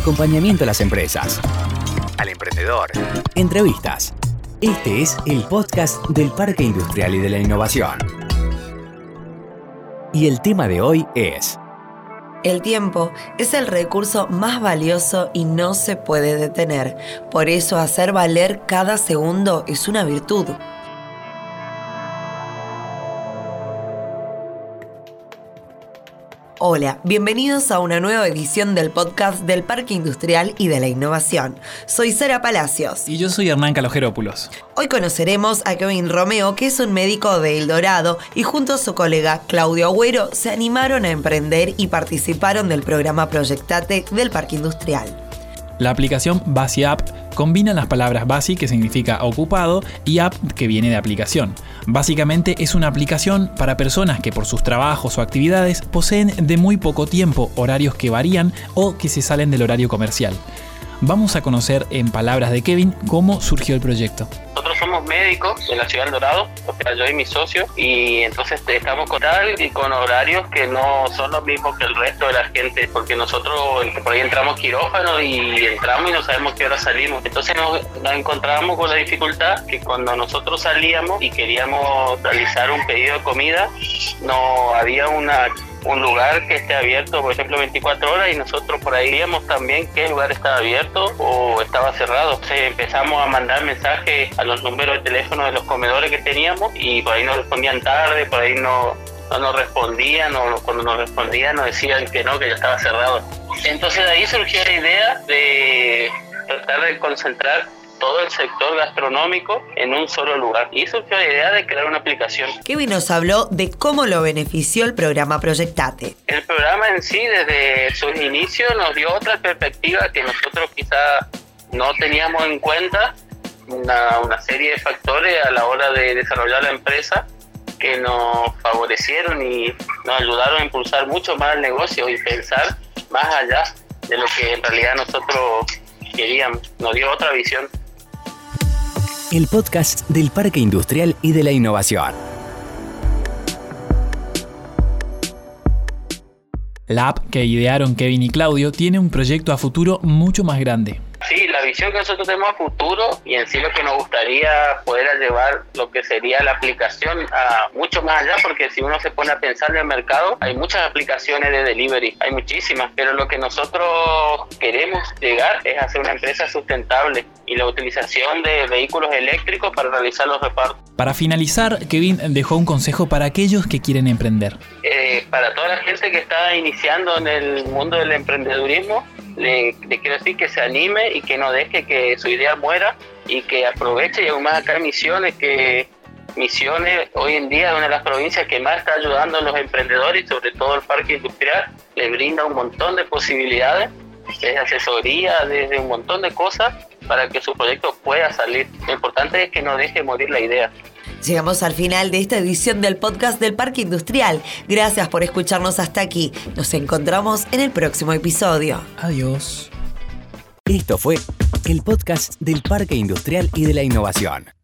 acompañamiento a las empresas, al emprendedor, entrevistas. Este es el podcast del Parque Industrial y de la Innovación. Y el tema de hoy es... El tiempo es el recurso más valioso y no se puede detener. Por eso hacer valer cada segundo es una virtud. Hola, bienvenidos a una nueva edición del podcast del Parque Industrial y de la Innovación. Soy Sara Palacios. Y yo soy Hernán Calojerópulos. Hoy conoceremos a Kevin Romeo, que es un médico de El Dorado, y junto a su colega Claudio Agüero se animaron a emprender y participaron del programa Proyectate del Parque Industrial. La aplicación Basi App combina las palabras Basi, que significa ocupado, y App, que viene de aplicación. Básicamente es una aplicación para personas que por sus trabajos o actividades poseen de muy poco tiempo horarios que varían o que se salen del horario comercial. Vamos a conocer en palabras de Kevin cómo surgió el proyecto somos médicos en la ciudad del Dorado, yo y mi socio, y entonces estamos con tal y con horarios que no son los mismos que el resto de la gente, porque nosotros por ahí entramos quirófano y entramos y no sabemos qué hora salimos. Entonces nos, nos encontramos con la dificultad que cuando nosotros salíamos y queríamos realizar un pedido de comida, no había una un lugar que esté abierto, por ejemplo, 24 horas y nosotros por ahí vimos también qué lugar estaba abierto o estaba cerrado. Entonces empezamos a mandar mensajes a los números de teléfono de los comedores que teníamos y por ahí nos respondían tarde, por ahí no, no nos respondían o cuando nos respondían nos decían que no, que ya estaba cerrado. Entonces de ahí surgió la idea de tratar de concentrar todo el sector gastronómico en un solo lugar. Y surgió la idea de crear una aplicación. Kevin nos habló de cómo lo benefició el programa Proyectate. El programa en sí, desde su inicio, nos dio otra perspectiva que nosotros quizá no teníamos en cuenta, una, una serie de factores a la hora de desarrollar la empresa que nos favorecieron y nos ayudaron a impulsar mucho más el negocio y pensar más allá de lo que en realidad nosotros queríamos. Nos dio otra visión el podcast del Parque Industrial y de la Innovación. La app que idearon Kevin y Claudio tiene un proyecto a futuro mucho más grande. La visión que nosotros tenemos a futuro y en sí lo que nos gustaría poder llevar lo que sería la aplicación a mucho más allá, porque si uno se pone a pensar en el mercado, hay muchas aplicaciones de delivery, hay muchísimas, pero lo que nosotros queremos llegar es hacer una empresa sustentable y la utilización de vehículos eléctricos para realizar los repartos. Para finalizar, Kevin dejó un consejo para aquellos que quieren emprender. Eh, para toda la gente que está iniciando en el mundo del emprendedurismo, le, quiero decir que se anime y que no deje que su idea muera y que aproveche y aún más acá Misiones, que Misiones hoy en día es una de las provincias que más está ayudando a los emprendedores y sobre todo el parque industrial, le brinda un montón de posibilidades, desde asesoría, desde un montón de cosas para que su proyecto pueda salir. Lo importante es que no deje morir la idea. Llegamos al final de esta edición del podcast del Parque Industrial. Gracias por escucharnos hasta aquí. Nos encontramos en el próximo episodio. Adiós. Esto fue el podcast del Parque Industrial y de la Innovación.